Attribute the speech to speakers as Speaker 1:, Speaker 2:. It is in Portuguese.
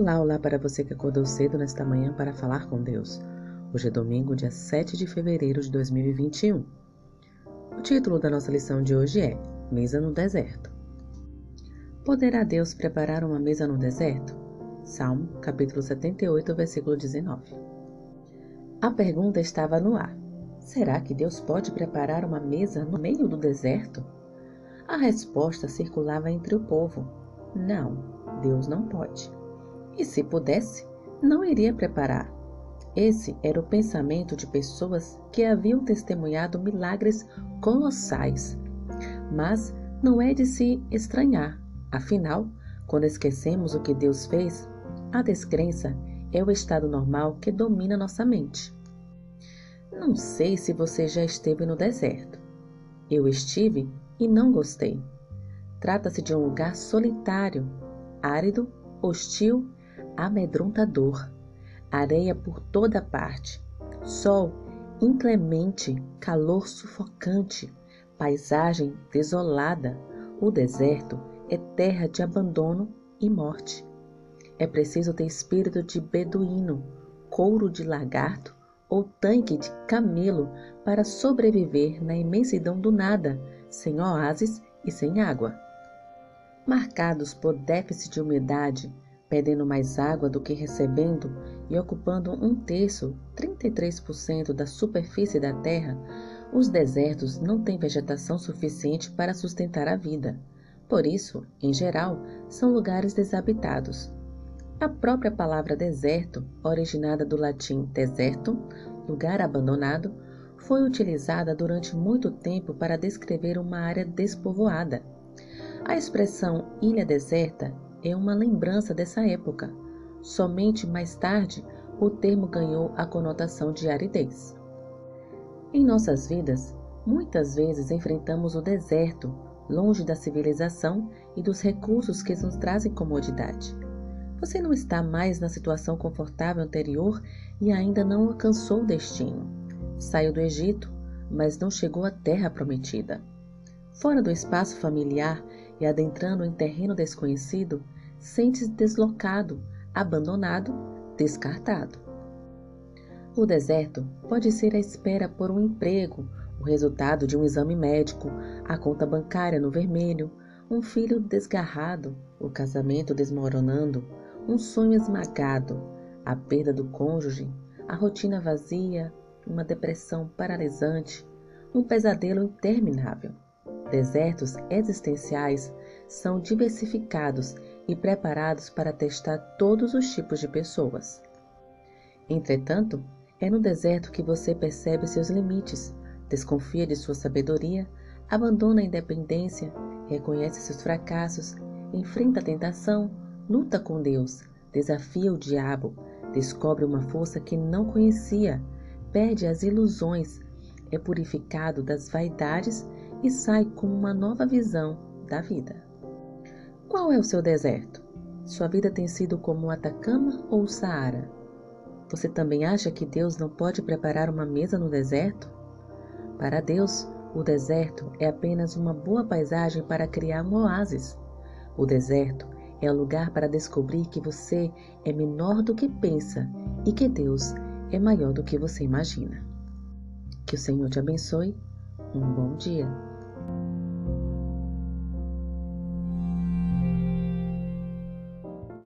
Speaker 1: Olá, olá para você que acordou cedo nesta manhã para falar com Deus. Hoje é domingo, dia 7 de fevereiro de 2021. O título da nossa lição de hoje é Mesa no Deserto. Poderá Deus preparar uma mesa no deserto? Salmo, capítulo 78, versículo 19. A pergunta estava no ar. Será que Deus pode preparar uma mesa no meio do deserto? A resposta circulava entre o povo. Não, Deus não pode. E se pudesse, não iria preparar. Esse era o pensamento de pessoas que haviam testemunhado milagres colossais. Mas não é de se estranhar, afinal, quando esquecemos o que Deus fez, a descrença é o estado normal que domina nossa mente. Não sei se você já esteve no deserto. Eu estive e não gostei. Trata-se de um lugar solitário, árido, hostil amedrontador, areia por toda parte, sol inclemente, calor sufocante, paisagem desolada. O deserto é terra de abandono e morte. É preciso ter espírito de beduíno, couro de lagarto ou tanque de camelo para sobreviver na imensidão do nada, sem oásis e sem água. Marcados por déficit de umidade, perdendo mais água do que recebendo e ocupando um terço, 33% da superfície da Terra, os desertos não têm vegetação suficiente para sustentar a vida. Por isso, em geral, são lugares desabitados. A própria palavra deserto, originada do latim deserto, lugar abandonado, foi utilizada durante muito tempo para descrever uma área despovoada. A expressão ilha deserta é uma lembrança dessa época. Somente mais tarde o termo ganhou a conotação de aridez. Em nossas vidas, muitas vezes enfrentamos o deserto, longe da civilização e dos recursos que nos trazem comodidade. Você não está mais na situação confortável anterior e ainda não alcançou o destino. Saiu do Egito, mas não chegou à terra prometida. Fora do espaço familiar e adentrando em terreno desconhecido, sente-se deslocado, abandonado, descartado. O deserto pode ser a espera por um emprego, o resultado de um exame médico, a conta bancária no vermelho, um filho desgarrado, o casamento desmoronando, um sonho esmagado, a perda do cônjuge, a rotina vazia, uma depressão paralisante, um pesadelo interminável. Desertos existenciais são diversificados e preparados para testar todos os tipos de pessoas. Entretanto, é no deserto que você percebe seus limites, desconfia de sua sabedoria, abandona a independência, reconhece seus fracassos, enfrenta a tentação, luta com Deus, desafia o diabo, descobre uma força que não conhecia, perde as ilusões, é purificado das vaidades e sai com uma nova visão da vida. Qual é o seu deserto? Sua vida tem sido como o Atacama ou o Saara? Você também acha que Deus não pode preparar uma mesa no deserto? Para Deus, o deserto é apenas uma boa paisagem para criar um oásis. O deserto é o lugar para descobrir que você é menor do que pensa e que Deus é maior do que você imagina. Que o Senhor te abençoe. Um bom dia.